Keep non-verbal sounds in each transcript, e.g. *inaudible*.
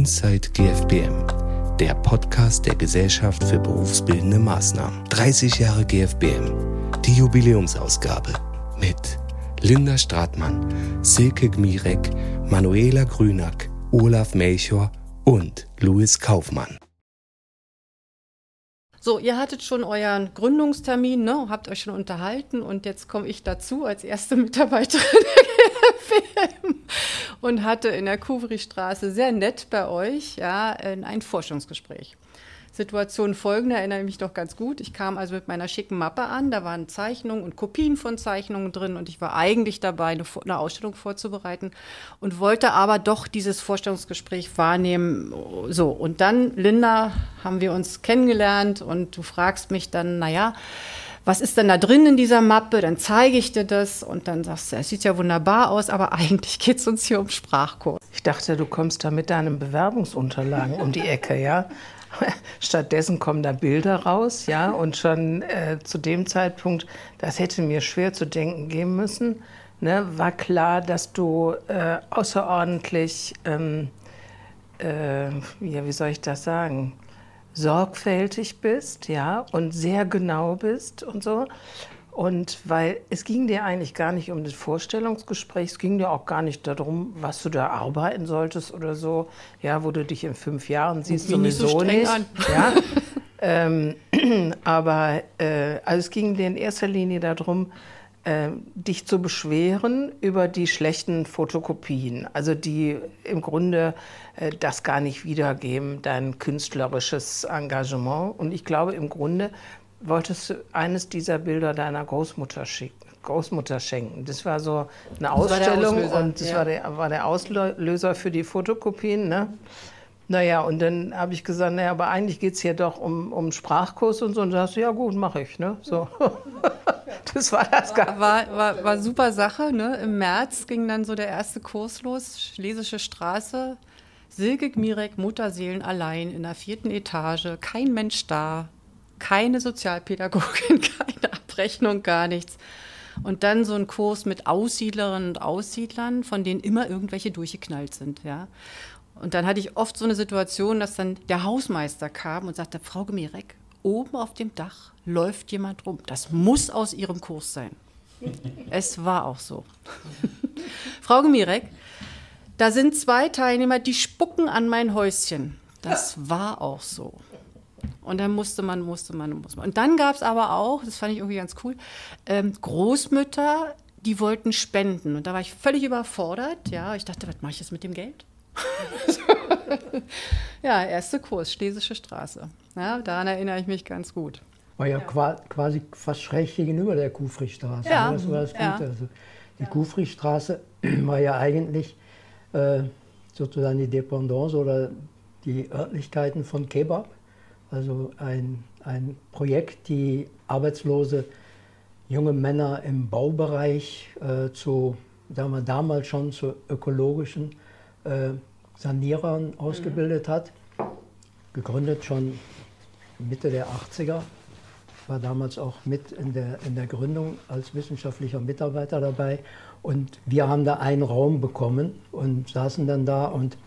Inside GFBM, der Podcast der Gesellschaft für berufsbildende Maßnahmen. 30 Jahre GFBM, die Jubiläumsausgabe mit Linda Stratmann, Silke Gmirek, Manuela Grünack, Olaf Melchor und Louis Kaufmann. So, ihr hattet schon euren Gründungstermin, ne? habt euch schon unterhalten und jetzt komme ich dazu als erste Mitarbeiterin *laughs* GFBM und hatte in der Kuvri-Straße sehr nett bei euch ja, ein Forschungsgespräch. Situation folgende, erinnere ich mich noch ganz gut. Ich kam also mit meiner schicken Mappe an, da waren Zeichnungen und Kopien von Zeichnungen drin und ich war eigentlich dabei, eine, eine Ausstellung vorzubereiten und wollte aber doch dieses Vorstellungsgespräch wahrnehmen. So, und dann, Linda, haben wir uns kennengelernt und du fragst mich dann, naja, was ist denn da drin in dieser Mappe? Dann zeige ich dir das und dann sagst du, es sieht ja wunderbar aus, aber *laughs* eigentlich geht es uns hier um Sprachkurs. Ich dachte, du kommst da mit deinen Bewerbungsunterlagen um die Ecke, ja? *laughs* Stattdessen kommen da Bilder raus, ja, und schon äh, zu dem Zeitpunkt, das hätte mir schwer zu denken geben müssen, ne, war klar, dass du äh, außerordentlich, ähm, äh, ja, wie soll ich das sagen, sorgfältig bist, ja, und sehr genau bist und so. Und weil es ging dir eigentlich gar nicht um das Vorstellungsgespräch, es ging dir auch gar nicht darum, was du da arbeiten solltest oder so, ja, wo du dich in fünf Jahren siehst, sowieso nicht. So nicht ja. ähm, *clears throat* aber äh, also es ging dir in erster Linie darum, dich zu beschweren über die schlechten Fotokopien, also die im Grunde äh, das gar nicht wiedergeben, dein künstlerisches Engagement. Und ich glaube, im Grunde wolltest du eines dieser Bilder deiner Großmutter schicken. Großmutter schenken. Das war so eine das Ausstellung und das ja. war, der, war der Auslöser für die Fotokopien. Ne? Naja, und dann habe ich gesagt, naja, aber eigentlich geht es hier doch um, um Sprachkurs und so. Und da hast du, ja gut, mache ich. Ne? So. *laughs* das war das war, war, war, war super Sache. Ne? Im März ging dann so der erste Kurs los, Schlesische Straße. Silke Gmirek, Mutterseelen allein in der vierten Etage, kein Mensch da, keine Sozialpädagogin, *laughs* keine Abrechnung, gar nichts. Und dann so ein Kurs mit Aussiedlerinnen und Aussiedlern, von denen immer irgendwelche durchgeknallt sind. Ja. Und dann hatte ich oft so eine Situation, dass dann der Hausmeister kam und sagte, Frau Gemirek, oben auf dem Dach läuft jemand rum. Das muss aus Ihrem Kurs sein. *laughs* es war auch so. *laughs* Frau Gemirek, da sind zwei Teilnehmer, die spucken an mein Häuschen. Das *laughs* war auch so. Und dann musste man, musste man, musste man. Und dann gab es aber auch, das fand ich irgendwie ganz cool, ähm, Großmütter, die wollten spenden. Und da war ich völlig überfordert. Ja, ich dachte, was mache ich jetzt mit dem Geld? *laughs* ja, erste Kurs, Schlesische Straße. Ja, daran erinnere ich mich ganz gut. War ja, ja. quasi fast schräg gegenüber der Kufrichstraße. Ja, das war das Gute. Ja. Also die ja. Kufrichstraße *clears throat* war ja eigentlich äh, sozusagen die Dependance oder die Örtlichkeiten von Kebab. Also ein, ein Projekt, die arbeitslose junge Männer im Baubereich äh, zu, sagen wir damals schon zu ökologischen äh, Sanierern ausgebildet hat. Gegründet schon Mitte der 80er. War damals auch mit in der, in der Gründung als wissenschaftlicher Mitarbeiter dabei. Und wir haben da einen Raum bekommen und saßen dann da. Und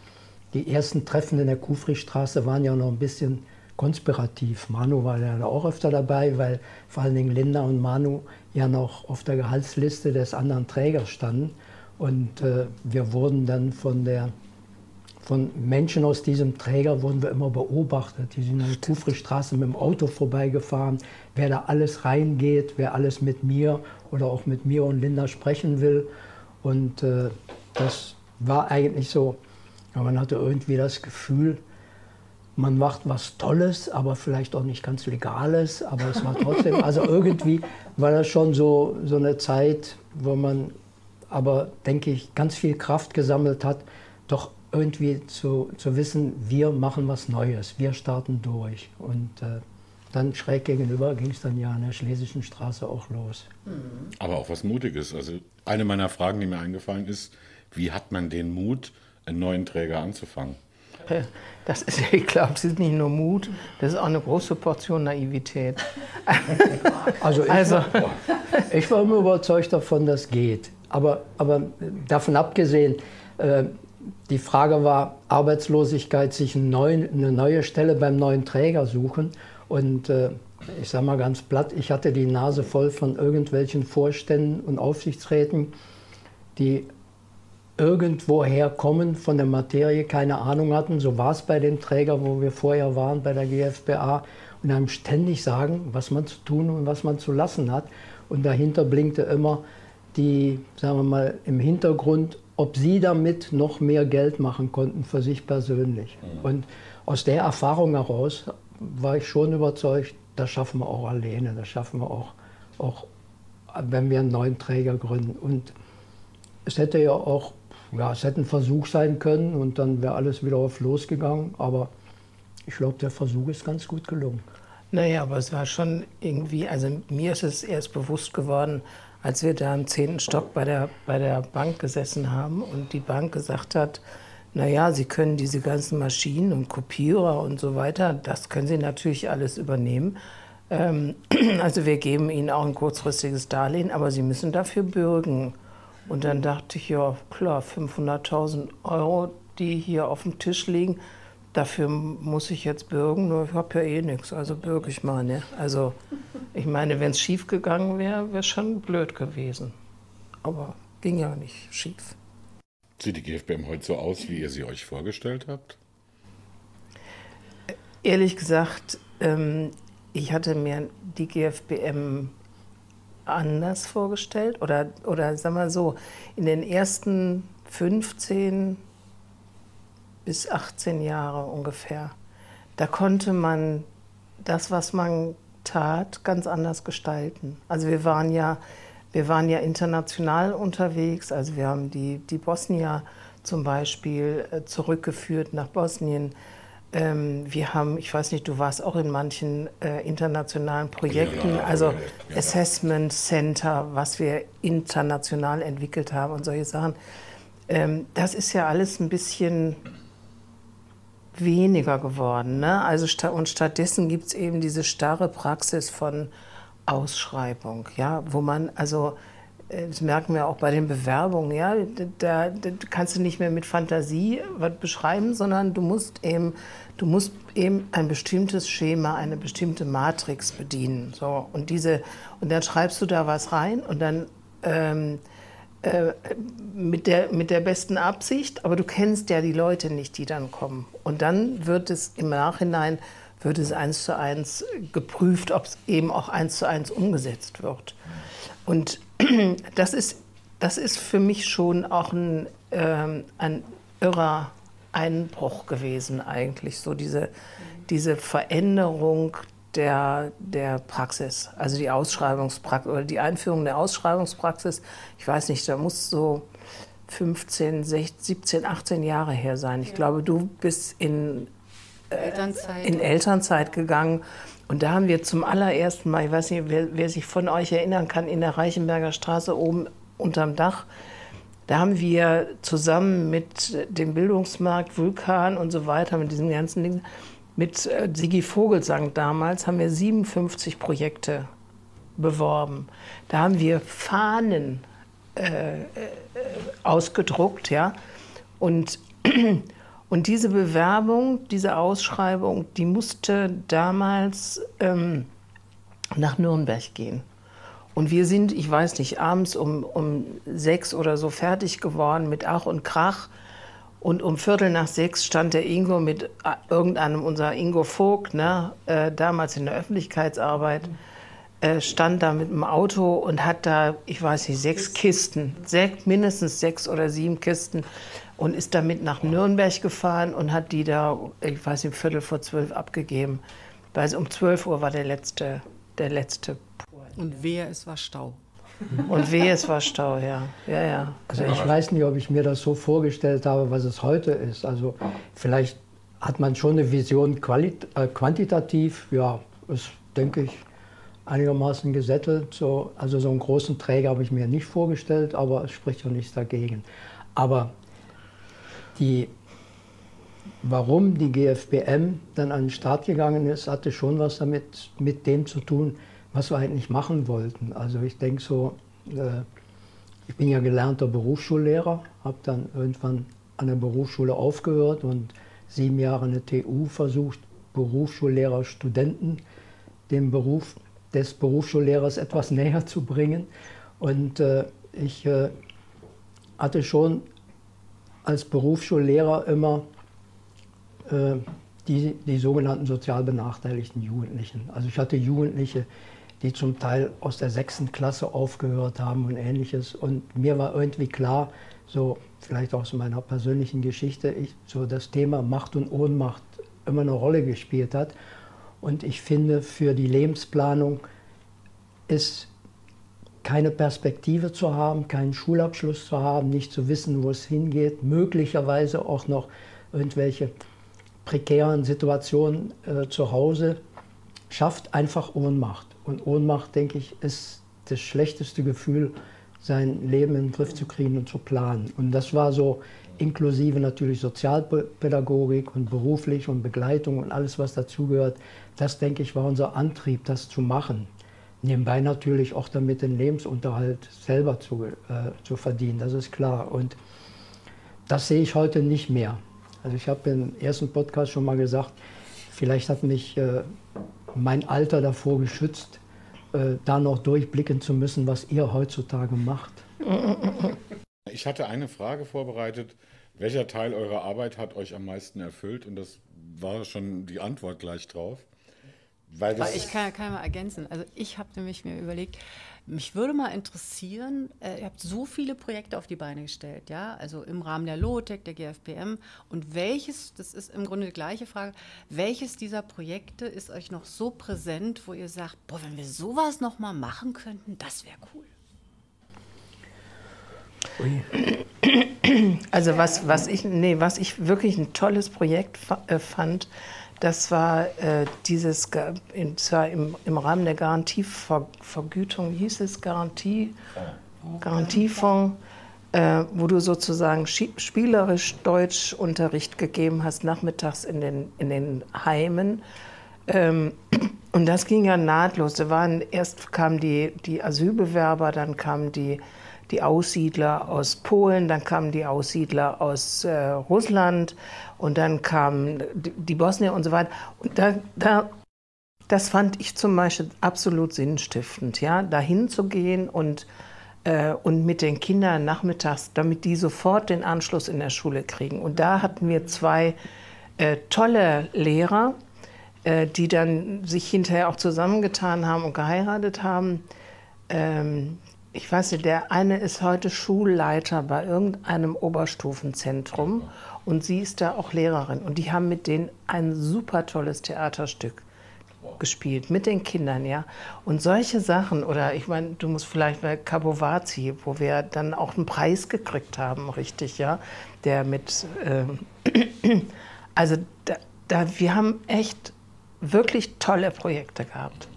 die ersten Treffen in der Kufrichstraße waren ja noch ein bisschen konspirativ. Manu war ja auch öfter dabei, weil vor allen Dingen Linda und Manu ja noch auf der Gehaltsliste des anderen Trägers standen. Und äh, wir wurden dann von, der, von Menschen aus diesem Träger wurden wir immer beobachtet. Die sind an der Kufristraße mit dem Auto vorbeigefahren. Wer da alles reingeht, wer alles mit mir oder auch mit mir und Linda sprechen will. Und äh, das war eigentlich so, man hatte irgendwie das Gefühl, man macht was Tolles, aber vielleicht auch nicht ganz Legales, aber es war trotzdem, also *laughs* irgendwie war das schon so, so eine Zeit, wo man aber, denke ich, ganz viel Kraft gesammelt hat, doch irgendwie zu, zu wissen, wir machen was Neues, wir starten durch. Und äh, dann schräg gegenüber ging es dann ja an der Schlesischen Straße auch los. Aber auch was Mutiges. Also eine meiner Fragen, die mir eingefallen ist, wie hat man den Mut, einen neuen Träger anzufangen? Das ist, *laughs* ich glaube, es ist nicht nur Mut, das ist auch eine große Portion Naivität. *laughs* Also ich, also. War, ich war immer überzeugt davon, dass geht. Aber, aber davon abgesehen, äh, die Frage war, Arbeitslosigkeit, sich neuen, eine neue Stelle beim neuen Träger suchen. Und äh, ich sage mal ganz platt, ich hatte die Nase voll von irgendwelchen Vorständen und Aufsichtsräten, die irgendwoher kommen von der Materie, keine Ahnung hatten. So war es bei dem Träger, wo wir vorher waren, bei der GfBA. Und einem ständig sagen, was man zu tun und was man zu lassen hat. Und dahinter blinkte immer die, sagen wir mal, im Hintergrund, ob sie damit noch mehr Geld machen konnten für sich persönlich. Mhm. Und aus der Erfahrung heraus war ich schon überzeugt, das schaffen wir auch alleine, das schaffen wir auch, auch wenn wir einen neuen Träger gründen. Und es hätte ja auch, ja, es hätte ein Versuch sein können und dann wäre alles wieder auf losgegangen. Aber ich glaube, der Versuch ist ganz gut gelungen. Naja, aber es war schon irgendwie, also mir ist es erst bewusst geworden, als wir da im zehnten Stock bei der, bei der Bank gesessen haben und die Bank gesagt hat, naja, Sie können diese ganzen Maschinen und Kopierer und so weiter, das können Sie natürlich alles übernehmen. Ähm, *clears throat* also wir geben Ihnen auch ein kurzfristiges Darlehen, aber Sie müssen dafür bürgen. Und dann dachte ich, ja klar, 500.000 Euro, die hier auf dem Tisch liegen, dafür muss ich jetzt bürgen, nur ich habe ja eh nichts, also bürge ich mal. Ne? Also ich meine, wenn es schief gegangen wäre, wäre es schon blöd gewesen. Aber ging ja nicht schief. Sieht die GFBM heute so aus, wie ihr sie euch vorgestellt habt? Ehrlich gesagt, ähm, ich hatte mir die GFBM anders vorgestellt. Oder, oder sagen wir so, in den ersten 15 bis 18 Jahre ungefähr, da konnte man das, was man tat, ganz anders gestalten. Also wir waren ja wir waren ja international unterwegs, also wir haben die, die Bosnier zum Beispiel äh, zurückgeführt nach Bosnien. Ähm, wir haben, ich weiß nicht, du warst auch in manchen äh, internationalen Projekten, also. Assessment Center, was wir international entwickelt haben und solche Sachen. Ähm, das ist ja alles ein bisschen weniger geworden. Ne? Also, und stattdessen gibt es eben diese starre Praxis von Ausschreibung, ja, wo man also äh, das merken wir auch bei den Bewerbungen, ja, da, da, kannst du nicht mehr mit Fantasie was beschreiben, sondern du musst eben, du musst eben ein bestimmtes Schema, eine bestimmte Matrix bedienen, so und diese und dann schreibst du da was rein und dann ähm, äh, mit der mit der besten Absicht, aber du kennst ja die Leute nicht, die dann kommen und dann wird es im Nachhinein wird es eins zu eins geprüft, ob es eben auch eins zu eins umgesetzt wird. Und *clears throat* das ist, das ist für mich schon auch ein, ähm, ein irrer Einbruch gewesen eigentlich, so diese, diese Veränderung der, der Praxis, also die Ausschreibungspraxis oder die Einführung der Ausschreibungspraxis. Ich weiß nicht, da muss so 15, 16, 17, 18 Jahre her sein. Ich glaube, du bist in Elternzeit. in Elternzeit gegangen. Und da haben wir zum allerersten Mal, ich weiß nicht, wer, wer sich von euch erinnern kann, in der Reichenberger Straße oben unterm Dach, da haben wir zusammen mit dem Bildungsmarkt, Vulkan und so weiter, mit diesen ganzen Dingen, mit äh, Sigi Vogelsang damals, haben wir 57 Projekte beworben. Da haben wir Fahnen äh, äh, ausgedruckt, ja. Und *clears throat* Und diese Bewerbung, diese Ausschreibung, die musste damals ähm, nach Nürnberg gehen. Und wir sind, ich weiß nicht, abends um, um sechs oder so fertig geworden mit Ach und Krach. Und um Viertel nach sechs stand der Ingo mit äh, irgendeinem, unser Ingo Vogt, ne, äh, damals in der Öffentlichkeitsarbeit, äh, stand da mit dem Auto und hat da, ich weiß nicht, sechs Kisten, sech, mindestens sechs oder sieben Kisten und ist damit nach Nürnberg gefahren und hat die da, ich weiß nicht, Viertel vor zwölf abgegeben. Weil um zwölf Uhr war der letzte, der letzte. Und wehe, es war Stau. Und wehe, es war Stau, ja. ja, ja. Also ich weiß nicht, ob ich mir das so vorgestellt habe, was es heute ist. Also vielleicht hat man schon eine Vision äh, quantitativ, ja, ist, denke ich, einigermaßen gesättelt. So, also so einen großen Träger habe ich mir nicht vorgestellt, aber es spricht ja nichts dagegen. Aber die, warum die GFBM dann an den Start gegangen ist, hatte schon was damit mit dem zu tun, was wir eigentlich machen wollten. Also ich denke so, äh, ich bin ja gelernter Berufsschullehrer, habe dann irgendwann an der Berufsschule aufgehört und sieben Jahre eine TU versucht, Berufsschullehrer Studenten dem Beruf des Berufsschullehrers etwas *laughs* näher zu bringen. Und äh, ich äh, hatte schon als Berufsschullehrer immer äh, die, die sogenannten sozial benachteiligten Jugendlichen. Also ich hatte Jugendliche, die zum Teil aus der sechsten Klasse aufgehört haben und ähnliches. Und mir war irgendwie klar, so vielleicht aus meiner persönlichen Geschichte, ich, so das Thema Macht und Ohnmacht immer eine Rolle gespielt hat. Und ich finde, für die Lebensplanung ist keine Perspektive zu haben, keinen Schulabschluss zu haben, nicht zu wissen, wo es hingeht, möglicherweise auch noch irgendwelche prekären Situationen äh, zu Hause, schafft einfach Ohnmacht. Und Ohnmacht, denke ich, ist das schlechteste Gefühl, sein Leben in den Griff zu kriegen und zu planen. Und das war so inklusive natürlich Sozialpädagogik und beruflich und Begleitung und alles, was dazugehört. Das, denke ich, war unser Antrieb, das zu machen. Nebenbei natürlich auch damit den Lebensunterhalt selber zu, äh, zu verdienen, das ist klar. Und das sehe ich heute nicht mehr. Also ich habe im ersten Podcast schon mal gesagt, vielleicht hat mich äh, mein Alter davor geschützt, äh, da noch durchblicken zu müssen, was ihr heutzutage macht. Ich hatte eine Frage vorbereitet. Welcher Teil eurer Arbeit hat euch am meisten erfüllt? Und das war schon die Antwort gleich drauf. Weil das ich kann, kann mal ergänzen. Also ich habe nämlich mir überlegt, mich würde mal interessieren, äh, ihr habt so viele Projekte auf die Beine gestellt, ja, also im Rahmen der LOTEC, der GFBM. Und welches, das ist im Grunde die gleiche Frage, welches dieser Projekte ist euch noch so präsent, wo ihr sagt, boah, wenn wir sowas noch mal machen könnten, das wäre cool. Also was, was, ich, nee, was ich wirklich ein tolles Projekt äh, fand, das war äh, dieses, in, zwar im, im Rahmen der Garantievergütung, wie hieß es, Garantie, Garantiefonds, äh, wo du sozusagen spielerisch Deutschunterricht gegeben hast, nachmittags in den, in den Heimen. Ähm, und das ging ja nahtlos. Da waren, erst kamen die, die Asylbewerber, dann kamen die die Aussiedler aus Polen, dann kamen die Aussiedler aus äh, Russland und dann kamen die, die Bosnier und so weiter. Und da, da, das fand ich zum Beispiel absolut sinnstiftend, ja, dahin zu gehen und, äh, und mit den Kindern nachmittags, damit die sofort den Anschluss in der Schule kriegen. Und da hatten wir zwei äh, tolle Lehrer, äh, die dann sich hinterher auch zusammengetan haben und geheiratet haben. Ähm, ich weiß nicht, der eine ist heute Schulleiter bei irgendeinem Oberstufenzentrum und sie ist da auch Lehrerin. Und die haben mit denen ein super tolles Theaterstück gespielt, mit den Kindern, ja. Und solche Sachen, oder ich meine, du musst vielleicht bei Capovazi, wo wir dann auch einen Preis gekriegt haben, richtig, ja, der mit, äh, *clears throat* also da, da, wir haben echt wirklich tolle Projekte gehabt.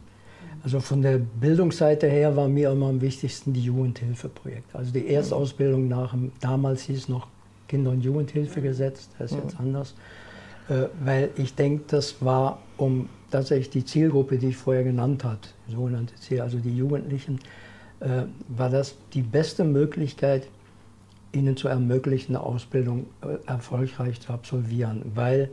Also von der Bildungsseite her war mir immer am wichtigsten die Jugendhilfeprojekte. Also die Erstausbildung nach dem, damals hieß es noch Kinder- und Jugendhilfegesetz, das ist jetzt anders. Äh, weil ich denke, das war, um tatsächlich die Zielgruppe, die ich vorher genannt habe, sogenannte Ziel, also die Jugendlichen, äh, war das die beste Möglichkeit, ihnen zu ermöglichen, eine Ausbildung äh, erfolgreich zu absolvieren, weil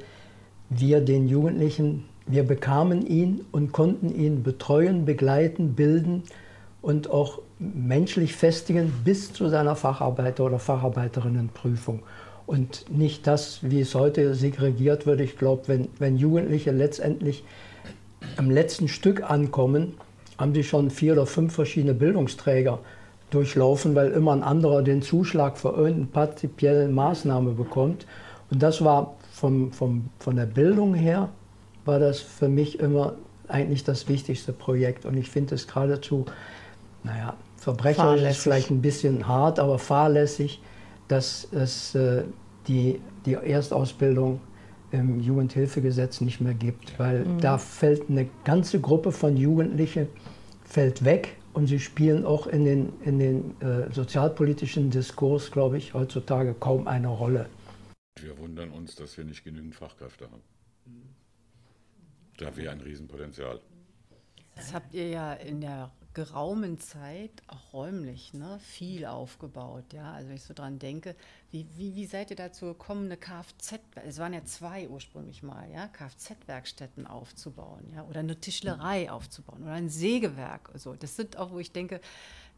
wir den Jugendlichen wir bekamen ihn und konnten ihn betreuen, begleiten, bilden und auch menschlich festigen bis zu seiner Facharbeiter- oder Facharbeiterinnenprüfung. Und nicht das, wie es heute segregiert wird. Ich glaube, wenn, wenn Jugendliche letztendlich am letzten Stück ankommen, haben sie schon vier oder fünf verschiedene Bildungsträger durchlaufen, weil immer ein anderer den Zuschlag für irgendeine partizipielle Maßnahme bekommt. Und das war vom, vom, von der Bildung her war das für mich immer eigentlich das wichtigste Projekt. Und ich finde es geradezu, naja, verbrecherisch ist vielleicht ein bisschen hart, aber fahrlässig, dass es äh, die, die Erstausbildung im Jugendhilfegesetz nicht mehr gibt, weil mhm. da fällt eine ganze Gruppe von Jugendlichen fällt weg und sie spielen auch in den, in den äh, sozialpolitischen Diskurs, glaube ich, heutzutage kaum eine Rolle. Wir wundern uns, dass wir nicht genügend Fachkräfte haben. Da wäre ein Riesenpotenzial. Das habt ihr ja in der geraumen Zeit, auch räumlich, ne, viel aufgebaut. Ja? Also wenn ich so dran denke, wie, wie, wie seid ihr dazu gekommen, eine Kfz, es waren ja zwei ursprünglich mal, ja, Kfz-Werkstätten aufzubauen, ja, oder eine Tischlerei aufzubauen oder ein Sägewerk. So. Das sind auch, wo ich denke,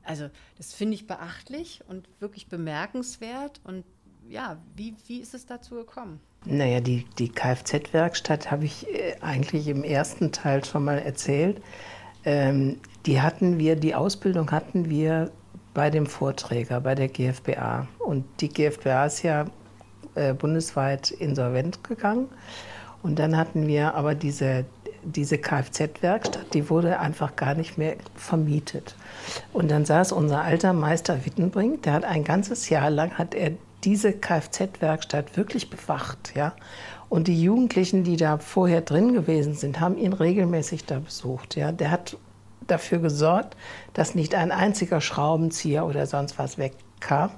also das finde ich beachtlich und wirklich bemerkenswert. Und ja, wie, wie ist es dazu gekommen? Naja, die, die Kfz-Werkstatt habe ich äh, eigentlich im ersten Teil schon mal erzählt. Ähm, die hatten wir, die Ausbildung hatten wir bei dem Vorträger, bei der GfBA. Und die GfBA ist ja äh, bundesweit insolvent gegangen. Und dann hatten wir aber diese, diese Kfz-Werkstatt, die wurde einfach gar nicht mehr vermietet. Und dann saß unser alter Meister Wittenbrink, der hat ein ganzes Jahr lang, hat er diese Kfz-Werkstatt wirklich bewacht. Ja? Und die Jugendlichen, die da vorher drin gewesen sind, haben ihn regelmäßig da besucht. Ja? Der hat dafür gesorgt, dass nicht ein einziger Schraubenzieher oder sonst was wegkam.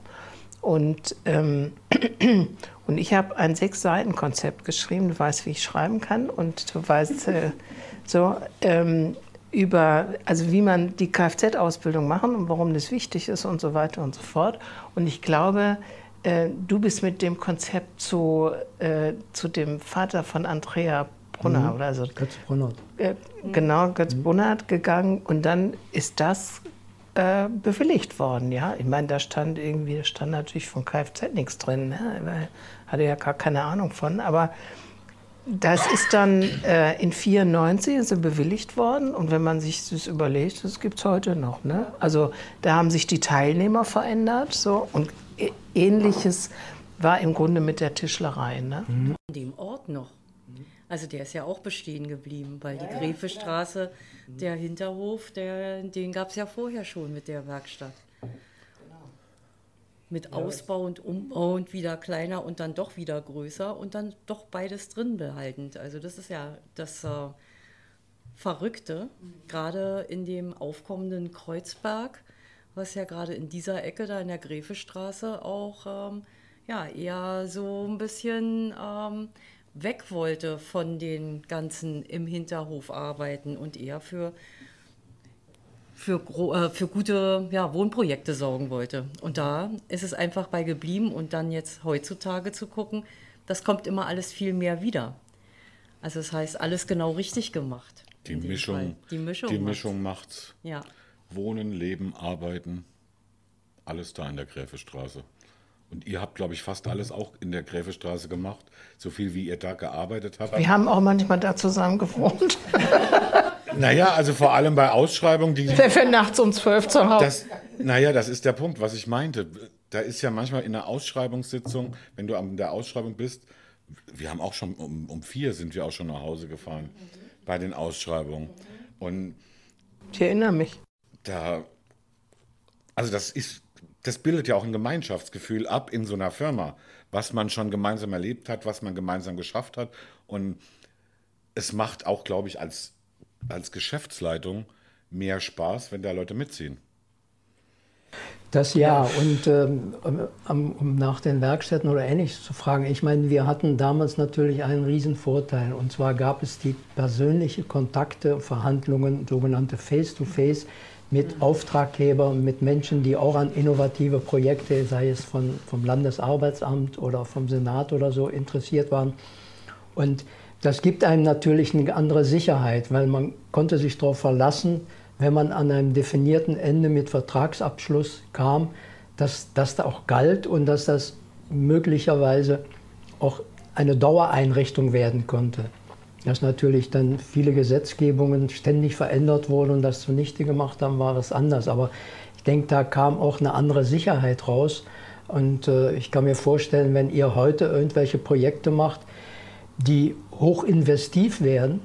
Und, ähm, *clears throat* und ich habe ein Sechs-Seiten-Konzept geschrieben. Du weißt, wie ich schreiben kann. Und du weißt äh, *laughs* so ähm, über, also wie man die Kfz-Ausbildung machen und warum das wichtig ist und so weiter und so fort. Und ich glaube, äh, du bist mit dem Konzept zu, äh, zu dem Vater von Andrea Brunner, mhm. oder so. Götz Brunner. Äh, genau, Götz mhm. Brunner gegangen und dann ist das äh, bewilligt worden, ja. Ich meine, da stand irgendwie, da stand natürlich von Kfz nichts drin, ne? hatte ja gar keine Ahnung von, aber das ist dann äh, in 94 ist bewilligt worden und wenn man sich das überlegt, das gibt es heute noch. Ne? Also da haben sich die Teilnehmer verändert so und ähnliches war im Grunde mit der Tischlerei. Ne? Mhm. Dem Ort noch. Also der ist ja auch bestehen geblieben, weil die Gräfestraße, der Hinterhof, der, den gab es ja vorher schon mit der Werkstatt. Mit Ausbau und Umbau und wieder kleiner und dann doch wieder größer und dann doch beides drin behaltend. Also das ist ja das äh, Verrückte, gerade in dem aufkommenden Kreuzberg, was ja gerade in dieser Ecke da in der Gräfestraße auch ähm, ja, eher so ein bisschen ähm, weg wollte von den ganzen im Hinterhof arbeiten und eher für, für, äh, für gute ja, Wohnprojekte sorgen wollte. Und da ist es einfach bei geblieben und dann jetzt heutzutage zu gucken, das kommt immer alles viel mehr wieder. Also das heißt, alles genau richtig gemacht. Die Mischung, die Mischung, die Mischung macht's. Ja. Wohnen, Leben, Arbeiten, alles da in der Gräfestraße. Und ihr habt, glaube ich, fast alles auch in der Gräfestraße gemacht, so viel wie ihr da gearbeitet habt. Wir haben auch manchmal da zusammen gewohnt. *laughs* naja, also vor allem bei Ausschreibungen, die. Wer für nachts um zwölf zu Hause. Das, naja, das ist der Punkt, was ich meinte. Da ist ja manchmal in einer Ausschreibungssitzung, wenn du an der Ausschreibung bist, wir haben auch schon um, um vier sind wir auch schon nach Hause gefahren bei den Ausschreibungen. Und ich erinnere mich. Da, also das ist, das bildet ja auch ein Gemeinschaftsgefühl ab in so einer Firma, was man schon gemeinsam erlebt hat, was man gemeinsam geschafft hat. Und es macht auch, glaube ich, als, als Geschäftsleitung mehr Spaß, wenn da Leute mitziehen. Das ja, und ähm, um nach den Werkstätten oder ähnliches zu fragen, ich meine, wir hatten damals natürlich einen riesen Vorteil und zwar gab es die persönliche Kontakte, Verhandlungen, sogenannte Face-to-Face. -face, mit Auftraggebern, mit Menschen, die auch an innovative Projekte, sei es von, vom Landesarbeitsamt oder vom Senat oder so, interessiert waren. Und das gibt einem natürlich eine andere Sicherheit, weil man konnte sich darauf verlassen, wenn man an einem definierten Ende mit Vertragsabschluss kam, dass das da auch galt und dass das möglicherweise auch eine Dauereinrichtung werden konnte dass natürlich dann viele Gesetzgebungen ständig verändert wurden und das zunichte gemacht haben, war es anders. Aber ich denke, da kam auch eine andere Sicherheit raus. Und äh, ich kann mir vorstellen, wenn ihr heute irgendwelche Projekte macht, die hochinvestiv werden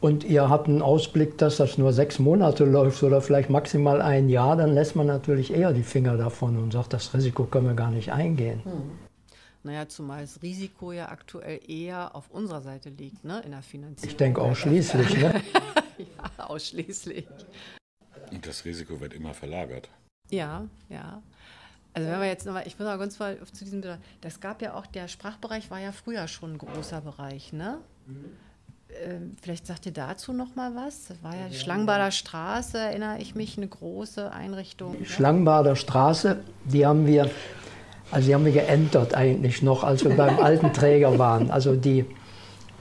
und ihr habt einen Ausblick, dass das nur sechs Monate läuft oder vielleicht maximal ein Jahr, dann lässt man natürlich eher die Finger davon und sagt, das Risiko können wir gar nicht eingehen. Hm. Naja, zumal das Risiko ja aktuell eher auf unserer Seite liegt, ne, in der Finanzierung. Ich denke ausschließlich, ne? *laughs* ja, ausschließlich. Und das Risiko wird immer verlagert. Ja, ja. Also wenn wir jetzt nochmal, ich muss mal ganz mal zu diesem, das gab ja auch, der Sprachbereich war ja früher schon ein großer Bereich, ne? Mhm. ähm, vielleicht sagt ihr dazu noch mal was. Das war ja die Schlangenbader Straße, erinnere ich mich, eine große Einrichtung. Die Schlangenbader Straße, die haben wir, also die haben wir geändert eigentlich noch, als wir beim alten Träger waren. Also die,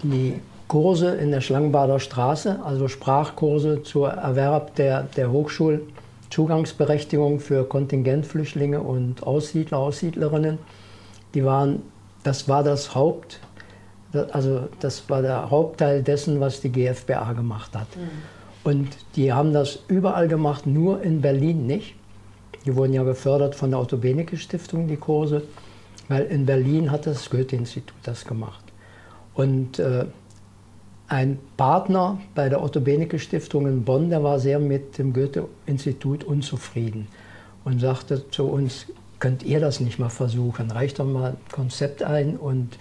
die Kurse in der Schlangenbader Straße, also Sprachkurse zur Erwerb der, der Hochschulzugangsberechtigung für Kontingentflüchtlinge und Aussiedler, Aussiedlerinnen, die waren, das war das Haupt also das war der Hauptteil dessen, was die GfBA gemacht hat. Mhm. Und die haben das überall gemacht, nur in Berlin nicht. Die wurden ja gefördert von der Otto Benecke Stiftung, die Kurse, weil in Berlin hat das Goethe-Institut das gemacht. Und äh, ein Partner bei der Otto Benecke Stiftung in Bonn, der war sehr mit dem Goethe-Institut unzufrieden und sagte zu uns, könnt ihr das nicht mal versuchen? Reicht doch mal ein Konzept ein und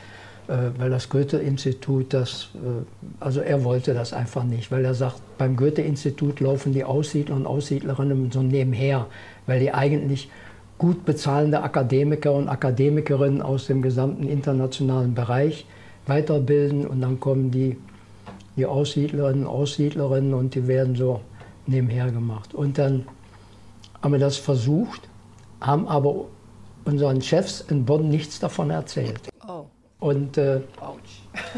weil das Goethe-Institut das, äh, also er wollte das einfach nicht, weil er sagt, beim Goethe-Institut laufen die Aussiedler und Aussiedlerinnen so nebenher, weil die eigentlich gut bezahlende Akademiker und Akademikerinnen aus dem gesamten internationalen Bereich weiterbilden und dann kommen die, die Aussiedlerinnen und Aussiedlerinnen und die werden so nebenher gemacht. Und dann haben wir das versucht, haben aber unseren Chefs in Bonn nichts davon erzählt. Und, äh,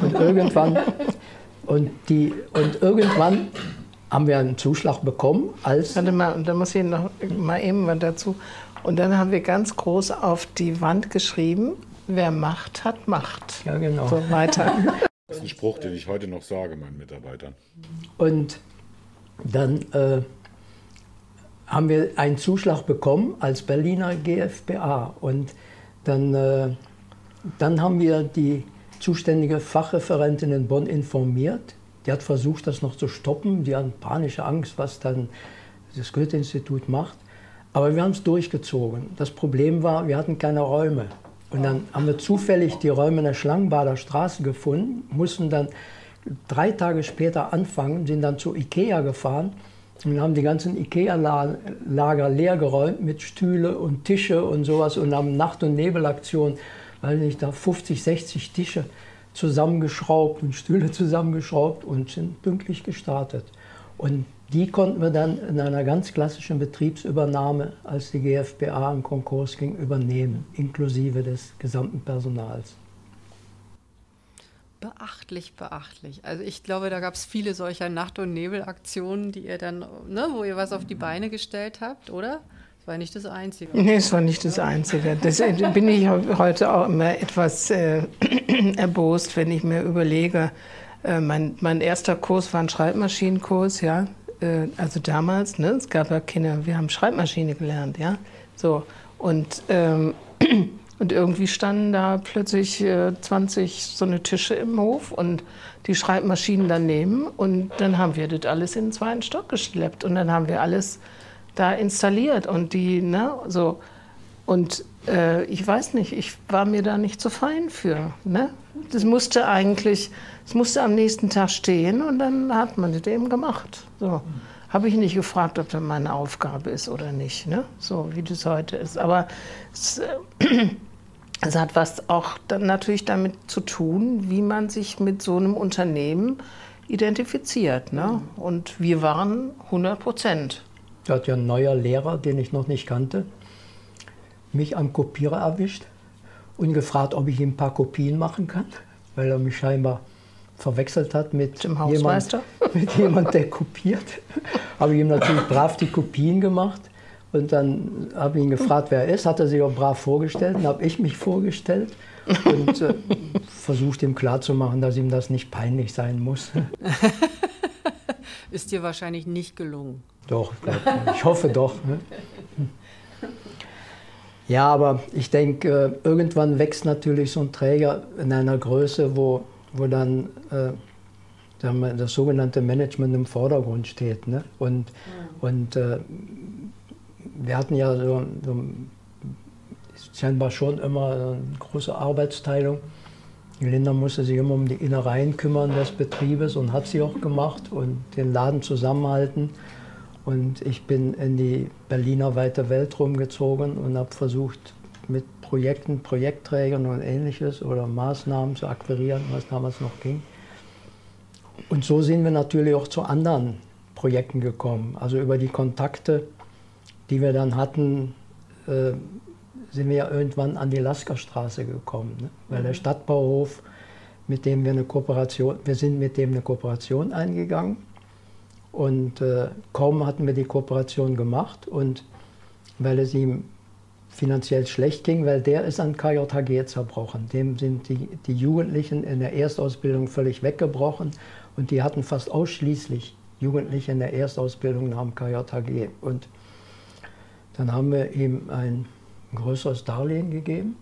und irgendwann und die und irgendwann haben wir einen Zuschlag bekommen als. Warte mal, da muss ich noch mal eben was dazu. Und dann haben wir ganz groß auf die Wand geschrieben: Wer Macht hat, Macht. Ja, genau. So weiter. Das ist ein Spruch, den ich heute noch sage meinen Mitarbeitern. Und dann äh, haben wir einen Zuschlag bekommen als Berliner GfBA. Und dann äh, dann haben wir die zuständige Fachreferentin in Bonn informiert. Die hat versucht, das noch zu stoppen. Die hatten panische Angst, was dann das Goethe-Institut macht. Aber wir haben es durchgezogen. Das Problem war, wir hatten keine Räume. Und dann haben wir zufällig die Räume in der Schlangenbader Straße gefunden, mussten dann drei Tage später anfangen, sind dann zu Ikea gefahren und haben die ganzen Ikea-Lager leergeräumt mit Stühle und Tische und sowas und haben Nacht- und Nebelaktion weiß nicht, da 50, 60 Tische zusammengeschraubt und Stühle zusammengeschraubt und sind pünktlich gestartet. Und die konnten wir dann in einer ganz klassischen Betriebsübernahme, als die GfBA im Konkurs ging, übernehmen, inklusive des gesamten Personals. Beachtlich, beachtlich. Also ich glaube, da gab es viele solcher Nacht- und Nebelaktionen, die ihr dann, ne, wo ihr was auf die Beine gestellt habt, oder? Das war nicht das Einzige. Nee, es war nicht das Einzige. Deswegen bin ich heute auch immer etwas äh, erbost, wenn ich mir überlege, äh, mein, mein erster Kurs war ein Schreibmaschinenkurs, ja. Äh, also damals, ne, es gab ja keine, wir haben Schreibmaschine gelernt, ja. So. Und, ähm, *clears throat* und irgendwie standen da plötzlich äh, 20 so eine Tische im Hof und die Schreibmaschinen daneben. Und dann haben wir das alles in den zweiten Stock geschleppt. Und dann haben wir alles da installiert und die, ne, so. Und äh, ich weiß nicht, ich war mir da nicht zu fein für. Ne? Das musste eigentlich, es musste am nächsten Tag stehen und dann hat man das eben gemacht. So. Habe ich nicht gefragt, ob das meine Aufgabe ist oder nicht, ne? so wie das heute ist. Aber es, äh, *clears throat* es hat was auch dann natürlich damit zu tun, wie man sich mit so einem Unternehmen identifiziert. Ne? Und wir waren 100 Prozent da hat ja ein neuer Lehrer, den ich noch nicht kannte, mich am Kopierer erwischt und gefragt, ob ich ihm ein paar Kopien machen kann, weil er mich scheinbar verwechselt hat mit jemand, mit jemand, der kopiert. habe ich ihm natürlich brav die Kopien gemacht und dann habe ich ihn gefragt, wer er ist, hat er sich auch brav vorgestellt, dann habe ich mich vorgestellt und äh, versucht ihm klarzumachen, dass ihm das nicht peinlich sein muss. *laughs* ist dir wahrscheinlich nicht gelungen. Doch, ich hoffe doch. Ne? Ja, aber ich denke, äh, irgendwann wächst natürlich so ein Träger in einer Größe, wo, wo dann äh, das sogenannte Management im Vordergrund steht. Ne? Und, ja. und äh, wir hatten ja so, so scheinbar schon immer eine große Arbeitsteilung. Linda musste sich immer um die Innereien kümmern des Betriebes und hat sie auch gemacht und den Laden zusammenhalten. Und ich bin in die Berliner weite Welt rumgezogen und habe versucht, mit Projekten, Projektträgern und ähnliches oder Maßnahmen zu akquirieren, was damals noch ging. und so sind wir natürlich auch zu anderen Projekten gekommen. Also über die Kontakte, die wir dann hatten, äh, sind wir ja irgendwann an die Laskerstraße gekommen. Ne? Weil der mhm. Stadtbauhof, mit dem wir eine Kooperation, wir sind mit dem eine Kooperation eingegangen. Und äh, kaum hatten wir die Kooperation gemacht und weil es ihm finanziell schlecht ging, weil der ist an KJHG zerbrochen. Dem sind die, die Jugendlichen in der Erstausbildung völlig weggebrochen und die hatten fast ausschließlich Jugendliche in der Erstausbildung nach dem KJHG. Und dann haben wir ihm ein größeres Darlehen gegeben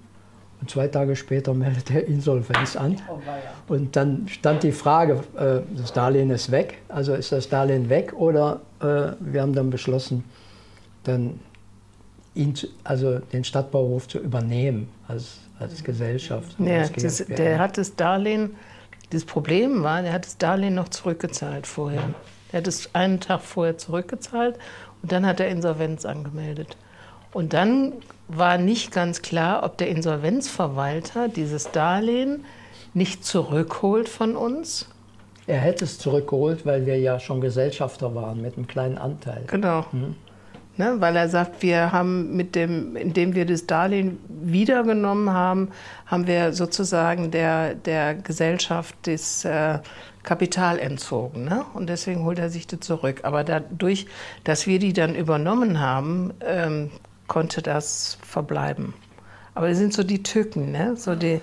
und zwei Tage später meldet er Insolvenz an. Oh, und dann stand die Frage, äh, das Darlehen ist weg, also ist das Darlehen weg oder äh, wir haben dann beschlossen, dann ihn, zu, also den Stadtbauhof zu übernehmen als, als Gesellschaft. Ja, als das, der hat das Darlehen, das Problem war, er hat das Darlehen noch zurückgezahlt vorher. Er hat es einen Tag vorher zurückgezahlt und dann hat er Insolvenz angemeldet. Und dann war nicht ganz klar, ob der Insolvenzverwalter dieses Darlehen nicht zurückholt von uns. Er hätte es zurückgeholt, weil wir ja schon Gesellschafter waren mit einem kleinen Anteil. Genau. Hm. Ne, weil er sagt, wir haben mit dem, indem wir das Darlehen wiedergenommen haben, haben wir sozusagen der, der Gesellschaft das äh, Kapital entzogen. Ne? Und deswegen holt er sich das zurück. Aber dadurch, dass wir die dann übernommen haben, ähm, konnte das verbleiben. Aber das sind so die Tücken, ne? so die,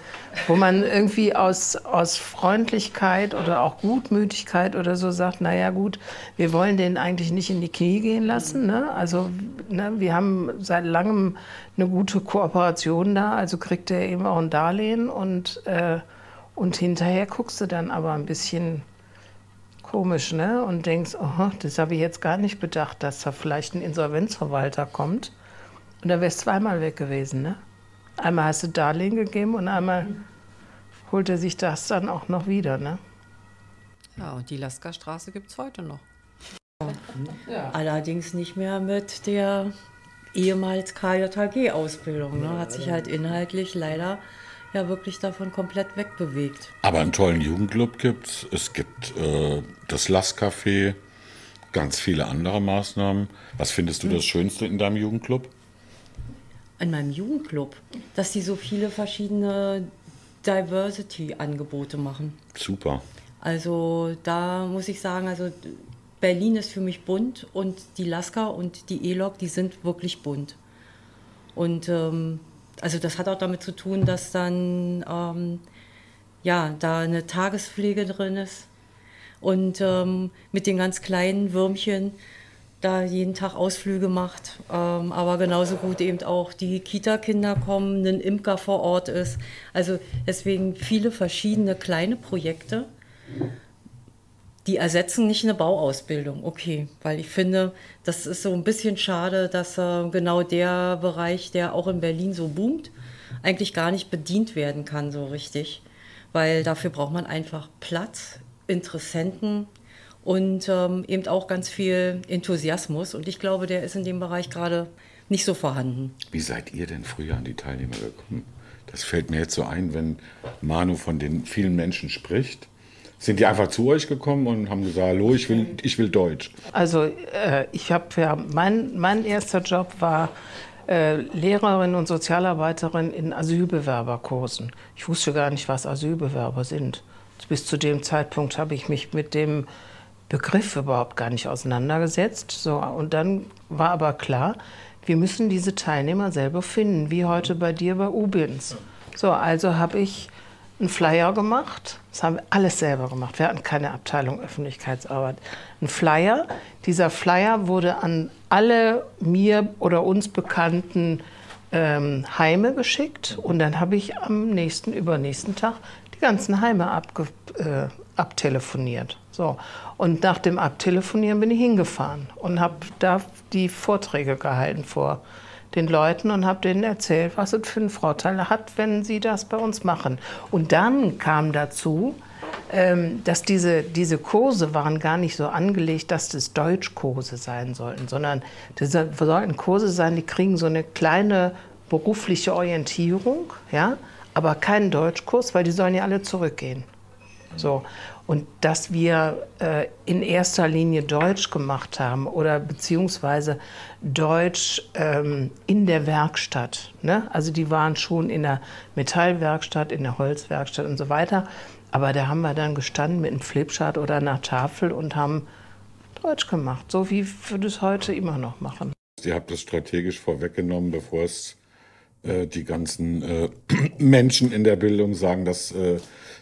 wo man irgendwie aus, aus Freundlichkeit oder auch Gutmütigkeit oder so sagt, naja gut, wir wollen den eigentlich nicht in die Knie gehen lassen. Ne? Also ne, wir haben seit langem eine gute Kooperation da, also kriegt er eben auch ein Darlehen und, äh, und hinterher guckst du dann aber ein bisschen komisch ne? und denkst, oh, das habe ich jetzt gar nicht bedacht, dass da vielleicht ein Insolvenzverwalter kommt. Und da wärst zweimal weg gewesen, ne? Einmal hast du Darlehen gegeben und einmal holt er sich das dann auch noch wieder. Ne? Ja, und die Lasker-Straße gibt es heute noch. Ja. Allerdings nicht mehr mit der ehemals KJHG-Ausbildung. Ne? Hat sich halt inhaltlich leider ja wirklich davon komplett wegbewegt. Aber einen tollen Jugendclub gibt es. Es gibt äh, das Lass-Café, ganz viele andere Maßnahmen. Was findest du das Schönste in deinem Jugendclub? In meinem Jugendclub, dass die so viele verschiedene Diversity-Angebote machen. Super. Also da muss ich sagen, also Berlin ist für mich bunt und die Lasker und die E-Log, die sind wirklich bunt. Und ähm, also das hat auch damit zu tun, dass dann ähm, ja da eine Tagespflege drin ist und ähm, mit den ganz kleinen Würmchen da jeden Tag Ausflüge macht, ähm, aber genauso gut eben auch die Kita-Kinder kommen, ein Imker vor Ort ist. Also deswegen viele verschiedene kleine Projekte, die ersetzen nicht eine Bauausbildung. Okay, weil ich finde, das ist so ein bisschen schade, dass äh, genau der Bereich, der auch in Berlin so boomt, eigentlich gar nicht bedient werden kann so richtig, weil dafür braucht man einfach Platz, Interessenten, und ähm, eben auch ganz viel Enthusiasmus. Und ich glaube, der ist in dem Bereich gerade nicht so vorhanden. Wie seid ihr denn früher an die Teilnehmer gekommen? Das fällt mir jetzt so ein, wenn Manu von den vielen Menschen spricht. Sind die einfach zu euch gekommen und haben gesagt, hallo, ich will, ich will Deutsch? Also äh, ich habe ja, mein, mein erster Job war äh, Lehrerin und Sozialarbeiterin in Asylbewerberkursen. Ich wusste gar nicht, was Asylbewerber sind. Bis zu dem Zeitpunkt habe ich mich mit dem Begriff überhaupt gar nicht auseinandergesetzt. So, und dann war aber klar, wir müssen diese Teilnehmer selber finden, wie heute bei dir bei Ubins. So, also habe ich einen Flyer gemacht. Das haben wir alles selber gemacht. Wir hatten keine Abteilung Öffentlichkeitsarbeit. Ein Flyer. Dieser Flyer wurde an alle mir oder uns bekannten ähm, Heime geschickt. Und dann habe ich am nächsten, übernächsten Tag die ganzen Heime abge, äh, abtelefoniert. So. Und nach dem Abtelefonieren bin ich hingefahren und habe da die Vorträge gehalten vor den Leuten und habe denen erzählt, was es für einen Vorteil hat, wenn sie das bei uns machen. Und dann kam dazu, ähm, dass diese, diese Kurse waren gar nicht so angelegt, dass das Deutschkurse sein sollten, sondern das sollten Kurse sein, die kriegen so eine kleine berufliche Orientierung, ja, aber keinen Deutschkurs, weil die sollen ja alle zurückgehen. So. Und dass wir äh, in erster Linie Deutsch gemacht haben oder beziehungsweise Deutsch ähm, in der Werkstatt. Ne? Also die waren schon in der Metallwerkstatt, in der Holzwerkstatt und so weiter. Aber da haben wir dann gestanden mit einem Flipchart oder einer Tafel und haben Deutsch gemacht, so wie wir das heute immer noch machen. Ihr habt das strategisch vorweggenommen, bevor es äh, die ganzen äh, *clears throat* Menschen in der Bildung sagen, dass, äh,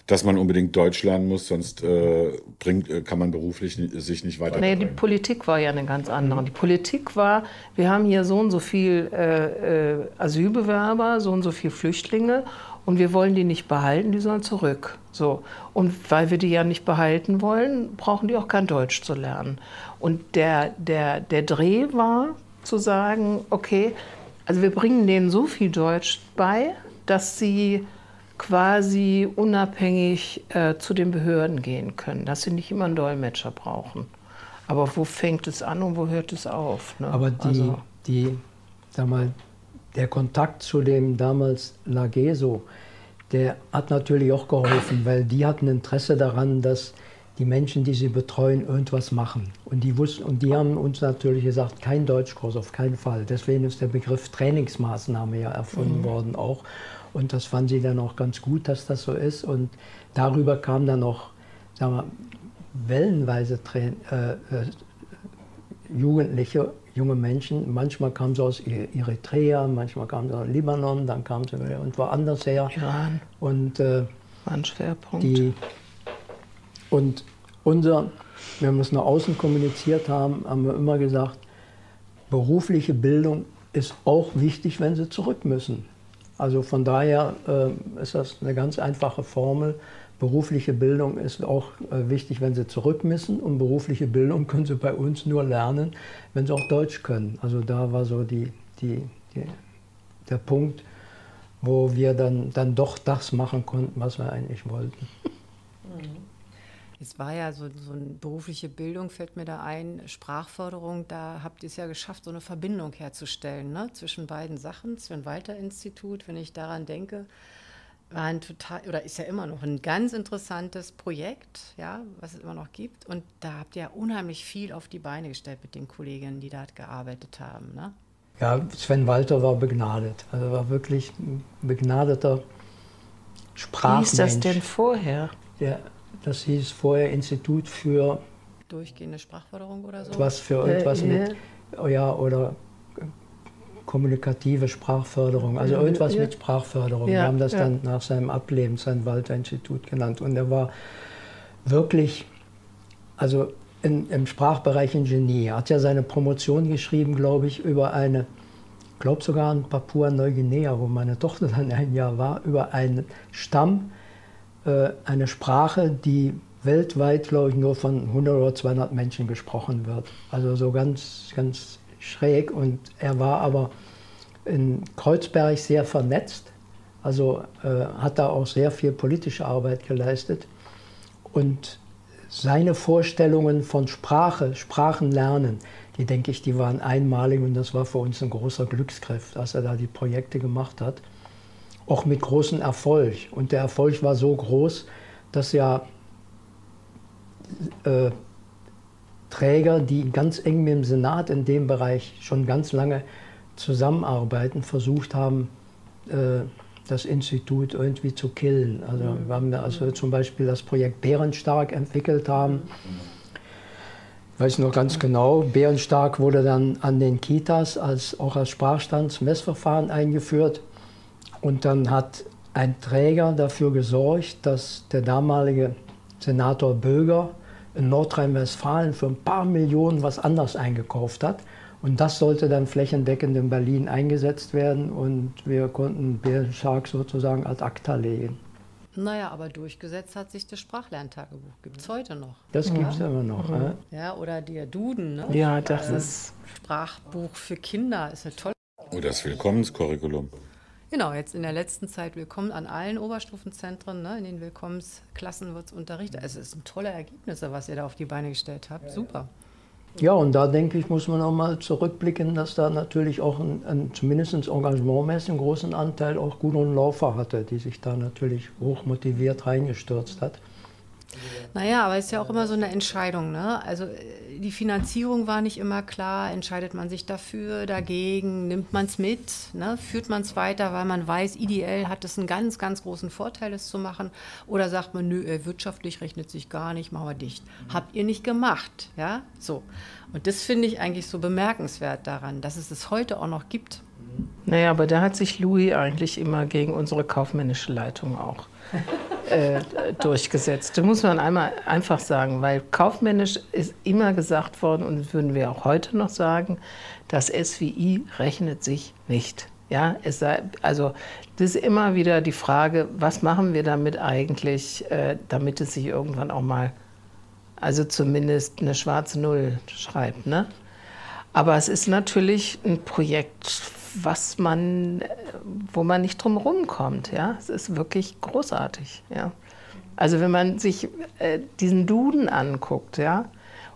dass man unbedingt Deutsch lernen muss, sonst äh, bringt, äh, kann man beruflich sich nicht weiter. Nee, die Politik war ja eine ganz andere. Die Politik war, wir haben hier so und so viel Asylbewerber, so und so viel Flüchtlinge und wir wollen die nicht behalten, die sollen zurück. So. Und weil wir die ja nicht behalten wollen, brauchen die auch kein Deutsch zu lernen. Und der, der, der Dreh war zu sagen, okay, also wir bringen denen so viel Deutsch bei, dass sie quasi unabhängig äh, zu den Behörden gehen können, dass sie nicht immer einen Dolmetscher brauchen. Aber wo fängt es an und wo hört es auf? Ne? Aber die, also, die, sag mal, der Kontakt zu dem damals Lageso, der hat natürlich auch geholfen, weil die hatten Interesse daran, dass die Menschen, die sie betreuen, irgendwas machen. Und die, wussten, und die haben uns natürlich gesagt, kein Deutschkurs, auf keinen Fall. Deswegen ist der Begriff Trainingsmaßnahme ja erfunden mhm. worden auch. Und das fanden sie dann auch ganz gut, dass das so ist. Und darüber kam dann noch, sagen wir, wellenweise Train äh, äh, Jugendliche, junge Menschen. Manchmal kamen sie aus Eritrea, manchmal kamen sie aus Libanon, dann kamen sie und woanders her. Iran. Und äh, war ein Schwerpunkt. Die, und unser, wenn wir es nach außen kommuniziert haben, haben wir immer gesagt, berufliche Bildung ist auch wichtig, wenn sie zurück müssen. Also von daher äh, ist das eine ganz einfache Formel. Berufliche Bildung ist auch äh, wichtig, wenn sie zurück müssen. Und berufliche Bildung *laughs* können sie bei uns nur lernen, wenn sie auch Deutsch können. Also da war so die, die, die, der Punkt, wo wir dann, dann doch das machen konnten, was wir eigentlich wollten. Mhm. Es war ja so, so eine berufliche Bildung, fällt mir da ein, Sprachförderung, da habt ihr es ja geschafft, so eine Verbindung herzustellen ne? zwischen beiden Sachen. Sven Walter Institut, wenn ich daran denke, war ein total, oder ist ja immer noch ein ganz interessantes Projekt, ja, was es immer noch gibt. Und da habt ihr ja unheimlich viel auf die Beine gestellt mit den Kolleginnen, die dort gearbeitet haben. Ne? Ja, Sven Walter war begnadet. Also war wirklich ein begnadeter Sprachmensch. Wie ist das denn vorher? Der das hieß vorher Institut für durchgehende Sprachförderung oder so. Was für irgendwas äh, mit, ja, oder kommunikative Sprachförderung, also irgendwas ja. mit Sprachförderung. Ja, Wir haben das ja. dann nach seinem Ableben sein Walter-Institut genannt. Und er war wirklich, also in, im Sprachbereich ein Genie. Er hat ja seine Promotion geschrieben, glaube ich, über eine, ich glaube sogar in Papua-Neuguinea, wo meine Tochter dann ein Jahr war, über einen Stamm, äh, eine Sprache, die weltweit, glaube ich, nur von 100 oder 200 Menschen gesprochen wird. Also so ganz, ganz schräg. Und er war aber in Kreuzberg sehr vernetzt, also äh, hat da auch sehr viel politische Arbeit geleistet. Und seine Vorstellungen von Sprache, Sprachenlernen, die denke ich, die waren einmalig und das war für uns ein großer Glücksgriff, als er da die Projekte gemacht hat auch mit großem Erfolg. Und der Erfolg war so groß, dass ja äh, Träger, die ganz eng mit dem Senat in dem Bereich schon ganz lange zusammenarbeiten, versucht haben, äh, das Institut irgendwie zu killen. Also mhm. wir haben also zum Beispiel das Projekt Bärenstark entwickelt haben. Ich weiß noch ganz genau, Bärenstark wurde dann an den Kitas als, auch als Sprachstandsmessverfahren eingeführt. Und dann hat ein Träger dafür gesorgt, dass der damalige Senator Böger in Nordrhein-Westfalen für ein paar Millionen was anders eingekauft hat. Und das sollte dann flächendeckend in Berlin eingesetzt werden und wir konnten Bärenstark sozusagen als Akta legen. Naja, aber durchgesetzt hat sich das Sprachlerntagebuch. Gibt es heute noch. Das gibt es immer noch. Mhm. Ja, oder der Duden. Ne? Ja, das äh, ist. Sprachbuch für Kinder ist eine tolle. Oh, das Willkommenskurriculum. Genau, jetzt in der letzten Zeit willkommen an allen Oberstufenzentren, ne, in den Willkommensklassen wird es unterrichtet. Also es sind tolle Ergebnisse, was ihr da auf die Beine gestellt habt. Super. Ja, und da denke ich, muss man auch mal zurückblicken, dass da natürlich auch ein, ein zumindest engagementmäßig einen großen Anteil auch Gudrun Laufer hatte, die sich da natürlich hoch motiviert reingestürzt hat. Naja, aber es ist ja auch immer so eine Entscheidung. Ne? Also äh, die Finanzierung war nicht immer klar. Entscheidet man sich dafür, dagegen? Nimmt man es mit? Ne? Führt man es weiter, weil man weiß, ideell hat es einen ganz, ganz großen Vorteil, es zu machen? Oder sagt man, nö, äh, wirtschaftlich rechnet sich gar nicht, machen wir dicht. Habt ihr nicht gemacht. Ja, so. Und das finde ich eigentlich so bemerkenswert daran, dass es es heute auch noch gibt. Naja, aber da hat sich Louis eigentlich immer gegen unsere kaufmännische Leitung auch *laughs* äh, durchgesetzt. Das muss man einmal einfach sagen, weil kaufmännisch ist immer gesagt worden, und das würden wir auch heute noch sagen, das SWI rechnet sich nicht. Ja, es sei, also das ist immer wieder die Frage, was machen wir damit eigentlich, äh, damit es sich irgendwann auch mal, also zumindest eine schwarze Null schreibt. Ne? Aber es ist natürlich ein Projekt, was man, wo man nicht drum rumkommt. Ja? Es ist wirklich großartig. Ja? Also wenn man sich äh, diesen Duden anguckt, ja,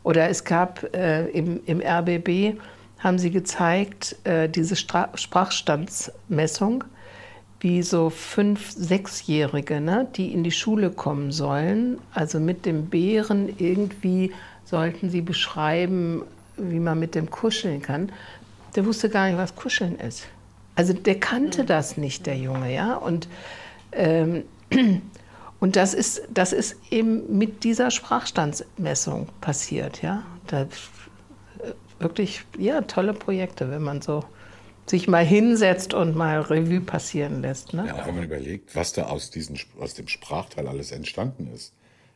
oder es gab äh, im, im RBB, haben sie gezeigt, äh, diese Stra Sprachstandsmessung, wie so fünf-, sechsjährige, ne, die in die Schule kommen sollen, also mit dem Bären irgendwie sollten sie beschreiben, wie man mit dem kuscheln kann der wusste gar nicht, was Kuscheln ist. Also der kannte das nicht, der Junge, ja. Und, ähm, *clears throat* und das, ist, das ist eben mit dieser Sprachstandsmessung passiert, ja. Da, äh, wirklich, ja, tolle Projekte, wenn man so sich mal hinsetzt und mal Revue passieren lässt. Ne? Ja, wenn man überlegt, was da aus, diesen, aus dem Sprachteil alles entstanden ist.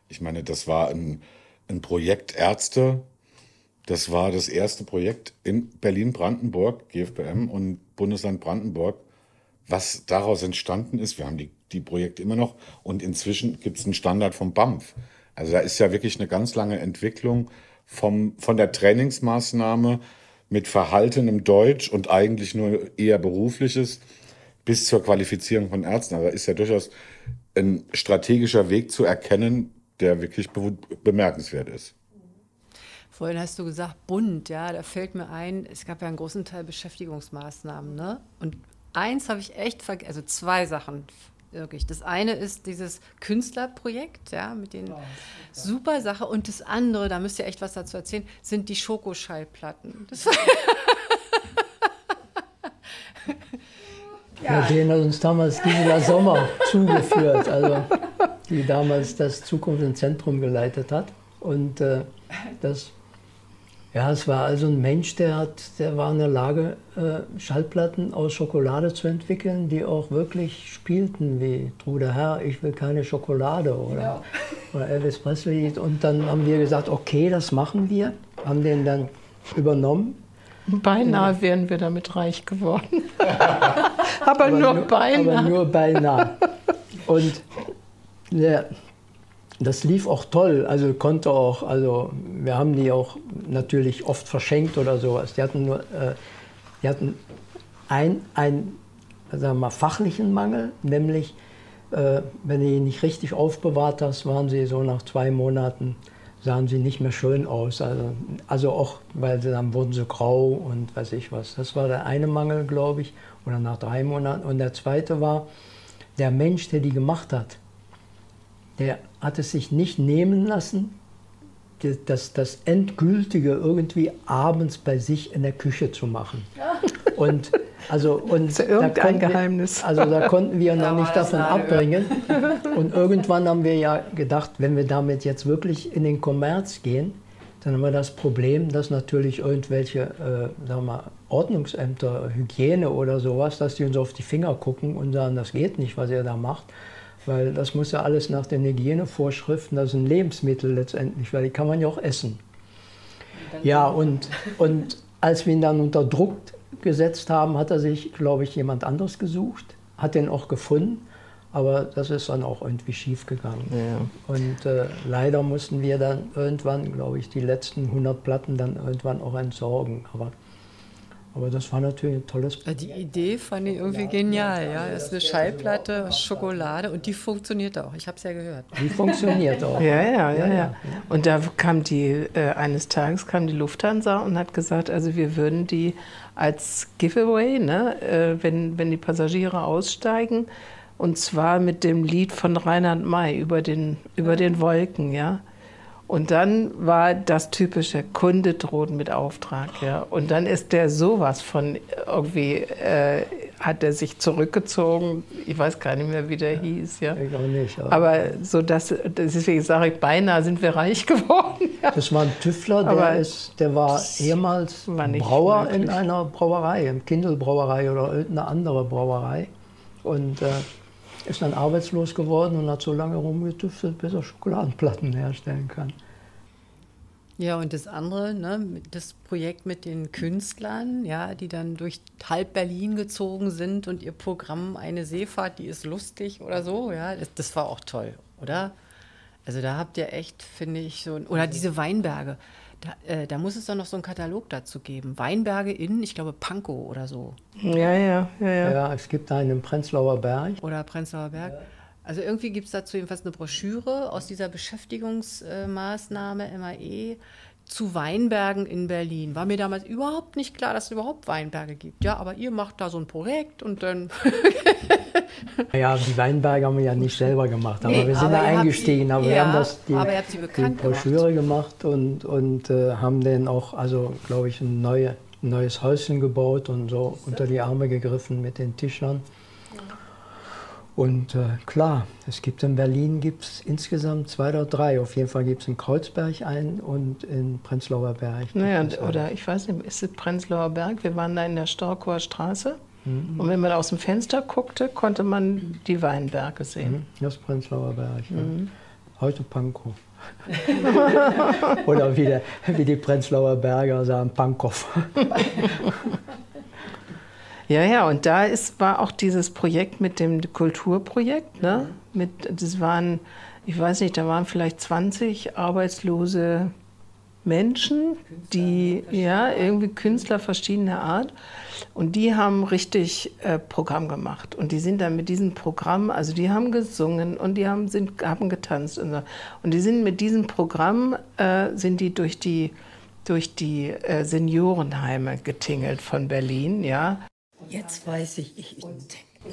Ich meine, das war ein, ein Projekt Ärzte, das war das erste Projekt in Berlin-Brandenburg, GFBM und Bundesland Brandenburg, was daraus entstanden ist. Wir haben die, die Projekte immer noch und inzwischen gibt es einen Standard vom BAMF. Also da ist ja wirklich eine ganz lange Entwicklung vom, von der Trainingsmaßnahme mit verhaltenem Deutsch und eigentlich nur eher berufliches bis zur Qualifizierung von Ärzten. Also da ist ja durchaus ein strategischer Weg zu erkennen, der wirklich be bemerkenswert ist. Vorhin hast du gesagt, bunt, ja, da fällt mir ein, es gab ja einen großen Teil Beschäftigungsmaßnahmen, ne? Und eins habe ich echt vergessen, also zwei Sachen wirklich. Das eine ist dieses Künstlerprojekt, ja, mit den oh, super Sache. Und das andere, da müsst ihr echt was dazu erzählen, sind die Schokoschallplatten. Das ja. ja, den hat uns damals Gisela Sommer *laughs* zugeführt, also die damals das Zukunft im Zentrum geleitet hat. Und äh, das ja, es war also ein Mensch, der, hat, der war in der Lage, äh, Schallplatten aus Schokolade zu entwickeln, die auch wirklich spielten wie Trude Herr, ich will keine Schokolade oder, ja. oder Elvis Presley. Und dann haben wir gesagt, okay, das machen wir, haben den dann übernommen. Beinahe wären wir damit reich geworden. *laughs* aber, aber, nur, nur beinahe. Aber nur beinahe. Und der, das lief auch toll, also konnte auch, also wir haben die auch natürlich oft verschenkt oder sowas. Die hatten nur, äh, die hatten ein, ein sagen wir mal, fachlichen Mangel, nämlich äh, wenn du ihn nicht richtig aufbewahrt hast, waren sie so nach zwei Monaten, sahen sie nicht mehr schön aus. Also, also auch, weil sie, dann wurden sie grau und weiß ich was. Das war der eine Mangel, glaube ich, oder nach drei Monaten. Und der zweite war, der Mensch, der die gemacht hat, der hat es sich nicht nehmen lassen, das, das Endgültige irgendwie abends bei sich in der Küche zu machen. Und also und das ist ja irgendein Geheimnis. Wir, also da konnten wir noch nicht davon abbringen. Und irgendwann haben wir ja gedacht, wenn wir damit jetzt wirklich in den Kommerz gehen, dann haben wir das Problem, dass natürlich irgendwelche äh, sagen wir mal, Ordnungsämter, Hygiene oder sowas, dass die uns auf die Finger gucken und sagen, das geht nicht, was ihr da macht. Weil das muss ja alles nach den Hygienevorschriften, das sind Lebensmittel letztendlich, weil die kann man ja auch essen. Ja, und, und als wir ihn dann unter Druck gesetzt haben, hat er sich, glaube ich, jemand anderes gesucht, hat den auch gefunden, aber das ist dann auch irgendwie schief gegangen. Ja. Und äh, leider mussten wir dann irgendwann, glaube ich, die letzten 100 Platten dann irgendwann auch entsorgen. Aber aber das war natürlich ein tolles Projekt. Die Idee fand ich irgendwie genial. Ja, das ist eine Schallplatte Schokolade und die funktioniert auch. Ich habe es ja gehört. Die funktioniert auch. ja, ja, ja, ja. Und da kam die, äh, eines Tages kam die Lufthansa und hat gesagt, also wir würden die als Giveaway, ne, äh, wenn, wenn die Passagiere aussteigen, Und zwar mit dem Lied von Reinhard May über den, über den Wolken, ja. Und dann war das typische Kunde droht mit Auftrag, ja. Und dann ist der sowas von irgendwie, äh, hat er sich zurückgezogen. Ich weiß gar nicht mehr, wie der ja, hieß, ja. Ich auch nicht. Aber, aber so dass, deswegen sage ich, beinahe sind wir reich *laughs* geworden. Ja. Das war ein Tüffler, der, ist, der war ehemals war Brauer möglich. in einer Brauerei, im Kindelbrauerei oder irgendeine andere Brauerei. Und äh, ist dann arbeitslos geworden und hat so lange rumgetüftelt, bis er Schokoladenplatten herstellen kann. Ja, und das andere, ne, das Projekt mit den Künstlern, ja, die dann durch halb Berlin gezogen sind und ihr Programm eine Seefahrt, die ist lustig oder so, ja, das, das war auch toll, oder? Also da habt ihr echt, finde ich, so, oder diese Weinberge. Da, äh, da, muss es doch noch so einen Katalog dazu geben. Weinberge in, ich glaube, Pankow oder so. Ja, ja, ja. Ja, ja es gibt einen im Prenzlauer Berg. Oder Prenzlauer Berg. Ja. Also irgendwie gibt es dazu jedenfalls eine Broschüre aus dieser Beschäftigungsmaßnahme MAE zu Weinbergen in Berlin. War mir damals überhaupt nicht klar, dass es überhaupt Weinberge gibt. Ja, aber ihr macht da so ein Projekt und dann. *laughs* *laughs* ja, die Weinberge haben wir ja nicht selber gemacht, aber nee, wir sind da eingestiegen. Sie, aber ja, wir haben das die, die Broschüre gemacht, gemacht und, und äh, haben dann auch, also glaube ich, ein, neue, ein neues Häuschen gebaut und so unter die Arme gegriffen mit den Tischlern. Und äh, klar, es gibt in Berlin gibt's insgesamt zwei oder drei. Auf jeden Fall gibt es in Kreuzberg einen und in Prenzlauer Berg. Naja, oder ich weiß nicht, ist es Prenzlauer Berg? Wir waren da in der Storkower Straße. Mhm. Und wenn man aus dem Fenster guckte, konnte man die Weinberge sehen. Mhm. Das Prenzlauer Berg. Mhm. Ja. Heute Pankow. *laughs* oder wie, der, wie die Prenzlauer Berger sagen, Pankow. Ja, ja, und da ist, war auch dieses Projekt mit dem Kulturprojekt. Ne? Mit, das waren, ich weiß nicht, da waren vielleicht 20 arbeitslose Menschen, die, ja, irgendwie Künstler verschiedener Art. Und die haben richtig äh, Programm gemacht. Und die sind dann mit diesem Programm, also die haben gesungen und die haben, sind, haben getanzt. Und, so. und die sind mit diesem Programm, äh, sind die durch die, durch die äh, Seniorenheime getingelt von Berlin, ja. Jetzt weiß ich, ich, ich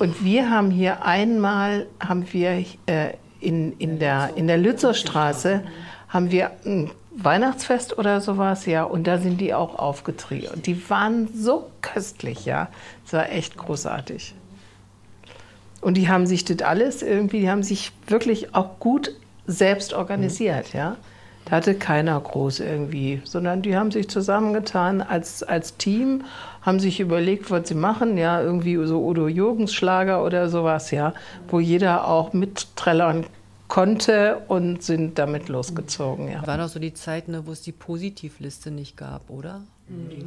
Und wir haben hier einmal, haben wir äh, in, in der, in der Lützerstraße, haben wir ein Weihnachtsfest oder sowas, ja, und da sind die auch aufgetreten. Und die waren so köstlich, ja. Es war echt großartig. Und die haben sich das alles irgendwie, die haben sich wirklich auch gut selbst organisiert, ja. Da hatte keiner groß irgendwie, sondern die haben sich zusammengetan als, als Team, haben sich überlegt, was sie machen, ja, irgendwie so Udo Jürgens Schlager oder sowas, ja, wo jeder auch mitträllern konnte und sind damit losgezogen. Ja. War doch so die Zeit, ne, wo es die Positivliste nicht gab, oder? Mhm. *laughs*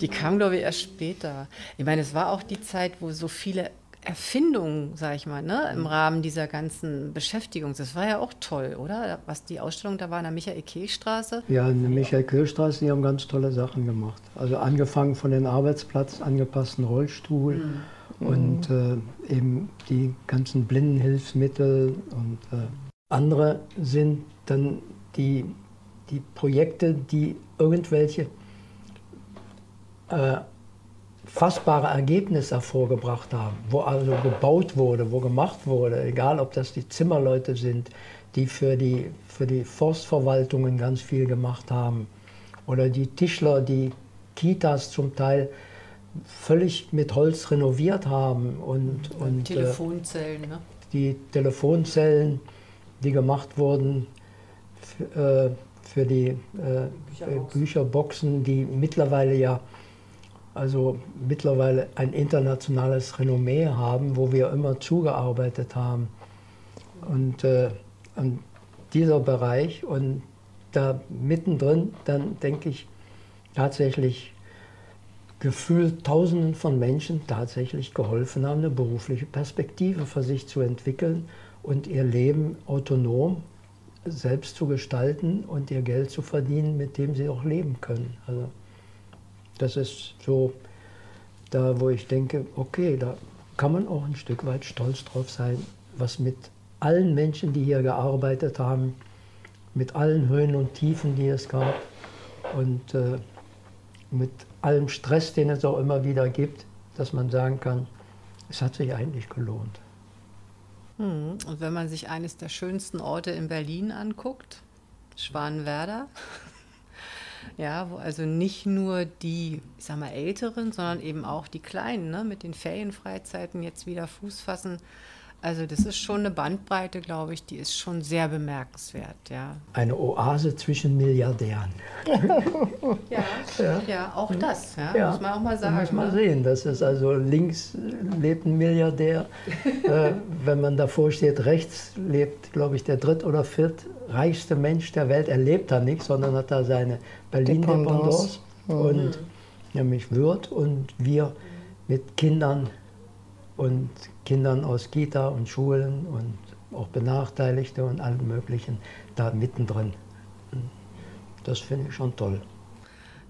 die kam, glaube ich, erst später. Ich meine, es war auch die Zeit, wo so viele Erfindung, sage ich mal, ne, im Rahmen dieser ganzen Beschäftigung. Das war ja auch toll, oder? Was die Ausstellung da war in der Michael-Kehl-Straße? Ja, in der Michael-Kehl-Straße, die haben ganz tolle Sachen gemacht. Also angefangen von den Arbeitsplatz angepassten Rollstuhl mhm. Und äh, eben die ganzen Blindenhilfsmittel und äh, andere sind dann die, die Projekte, die irgendwelche äh, fassbare Ergebnisse hervorgebracht haben, wo also gebaut wurde, wo gemacht wurde, egal ob das die Zimmerleute sind, die für die, für die Forstverwaltungen ganz viel gemacht haben, oder die Tischler, die Kitas zum Teil völlig mit Holz renoviert haben und, und äh, Telefonzellen, ne? die Telefonzellen, die gemacht wurden für, äh, für die äh, Bücherboxen. Bücherboxen, die mittlerweile ja also mittlerweile ein internationales Renommee haben, wo wir immer zugearbeitet haben. Und äh, an dieser Bereich und da mittendrin dann denke ich tatsächlich gefühlt Tausenden von Menschen tatsächlich geholfen haben, eine berufliche Perspektive für sich zu entwickeln und ihr Leben autonom selbst zu gestalten und ihr Geld zu verdienen, mit dem sie auch leben können. Also das ist so da, wo ich denke, okay, da kann man auch ein Stück weit stolz drauf sein, was mit allen Menschen, die hier gearbeitet haben, mit allen Höhen und Tiefen, die es gab und äh, mit allem Stress, den es auch immer wieder gibt, dass man sagen kann, es hat sich eigentlich gelohnt. Hm, und wenn man sich eines der schönsten Orte in Berlin anguckt, Schwanenwerder, *laughs* ja, wo also nicht nur die, ich sag mal, Älteren, sondern eben auch die Kleinen ne, mit den Ferienfreizeiten jetzt wieder Fuß fassen, also das ist schon eine Bandbreite, glaube ich, die ist schon sehr bemerkenswert, ja. Eine Oase zwischen Milliardären. ja, ja, ja. auch das, ja, ja, muss man auch mal sagen. Muss man ne? sehen, das ist also links lebt ein Milliardär, *laughs* äh, wenn man davor steht, rechts lebt, glaube ich, der dritt oder viert reichste Mensch der Welt. Er lebt da nicht, sondern hat da seine Berlin-Dependance mhm. und nämlich Würth und wir mit Kindern und Kindern aus Kita und Schulen und auch Benachteiligte und allen möglichen da mittendrin. Das finde ich schon toll.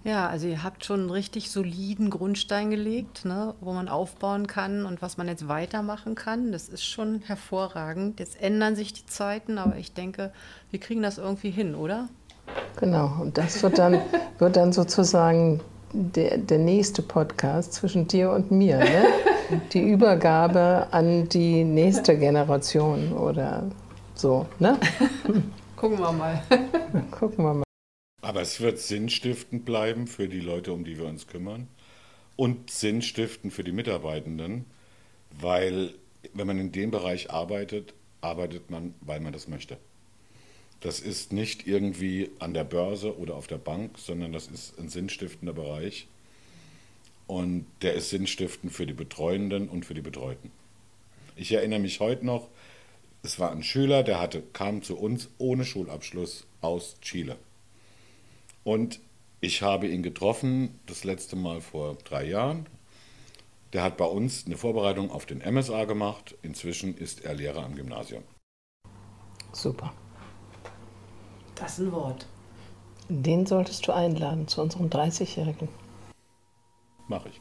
Ja, also ihr habt schon einen richtig soliden Grundstein gelegt, ne, wo man aufbauen kann und was man jetzt weitermachen kann. Das ist schon hervorragend. Jetzt ändern sich die Zeiten, aber ich denke, wir kriegen das irgendwie hin, oder? Genau, und das wird dann, wird dann sozusagen der, der nächste Podcast zwischen dir und mir. Ne? *laughs* die Übergabe an die nächste Generation oder so. Ne? *laughs* Gucken wir mal. *laughs* Gucken wir mal. Aber es wird sinnstiftend bleiben für die Leute, um die wir uns kümmern und sinnstiftend für die Mitarbeitenden, weil wenn man in dem Bereich arbeitet, arbeitet man, weil man das möchte. Das ist nicht irgendwie an der Börse oder auf der Bank, sondern das ist ein sinnstiftender Bereich. Und der ist sinnstiftend für die Betreuenden und für die Betreuten. Ich erinnere mich heute noch, es war ein Schüler, der hatte, kam zu uns ohne Schulabschluss aus Chile. Und ich habe ihn getroffen, das letzte Mal vor drei Jahren. Der hat bei uns eine Vorbereitung auf den MSA gemacht. Inzwischen ist er Lehrer am Gymnasium. Super. Das ist ein Wort. Den solltest du einladen zu unserem 30-Jährigen mache ich.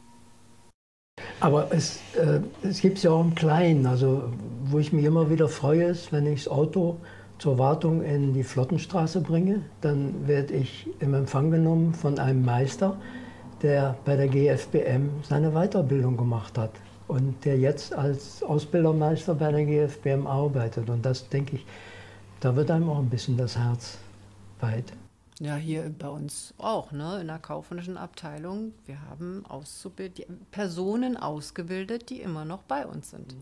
Aber es, äh, es gibt es ja auch im Kleinen. Also, wo ich mich immer wieder freue, ist, wenn ich das Auto zur Wartung in die Flottenstraße bringe, dann werde ich im Empfang genommen von einem Meister, der bei der GFBM seine Weiterbildung gemacht hat und der jetzt als Ausbildermeister bei der GFBM arbeitet. Und das denke ich, da wird einem auch ein bisschen das Herz weit. Ja, hier bei uns auch, ne? in der kaufmännischen Abteilung. Wir haben Auszubild Personen ausgebildet, die immer noch bei uns sind.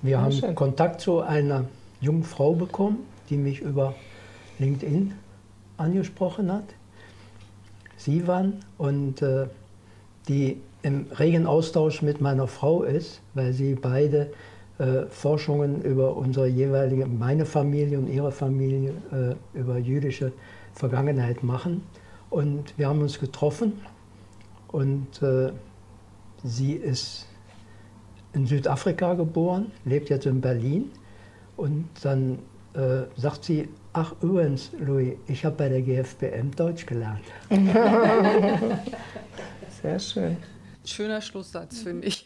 Wir haben schön. Kontakt zu einer jungen Frau bekommen, die mich über LinkedIn angesprochen hat. Sie waren und äh, die im regen Austausch mit meiner Frau ist, weil sie beide äh, Forschungen über unsere jeweilige, meine Familie und ihre Familie, äh, über jüdische Vergangenheit machen. Und wir haben uns getroffen und äh, sie ist in Südafrika geboren, lebt jetzt in Berlin. Und dann äh, sagt sie, ach übrigens, Louis, ich habe bei der GFBM Deutsch gelernt. *laughs* Sehr schön. Schöner Schlusssatz, finde ich.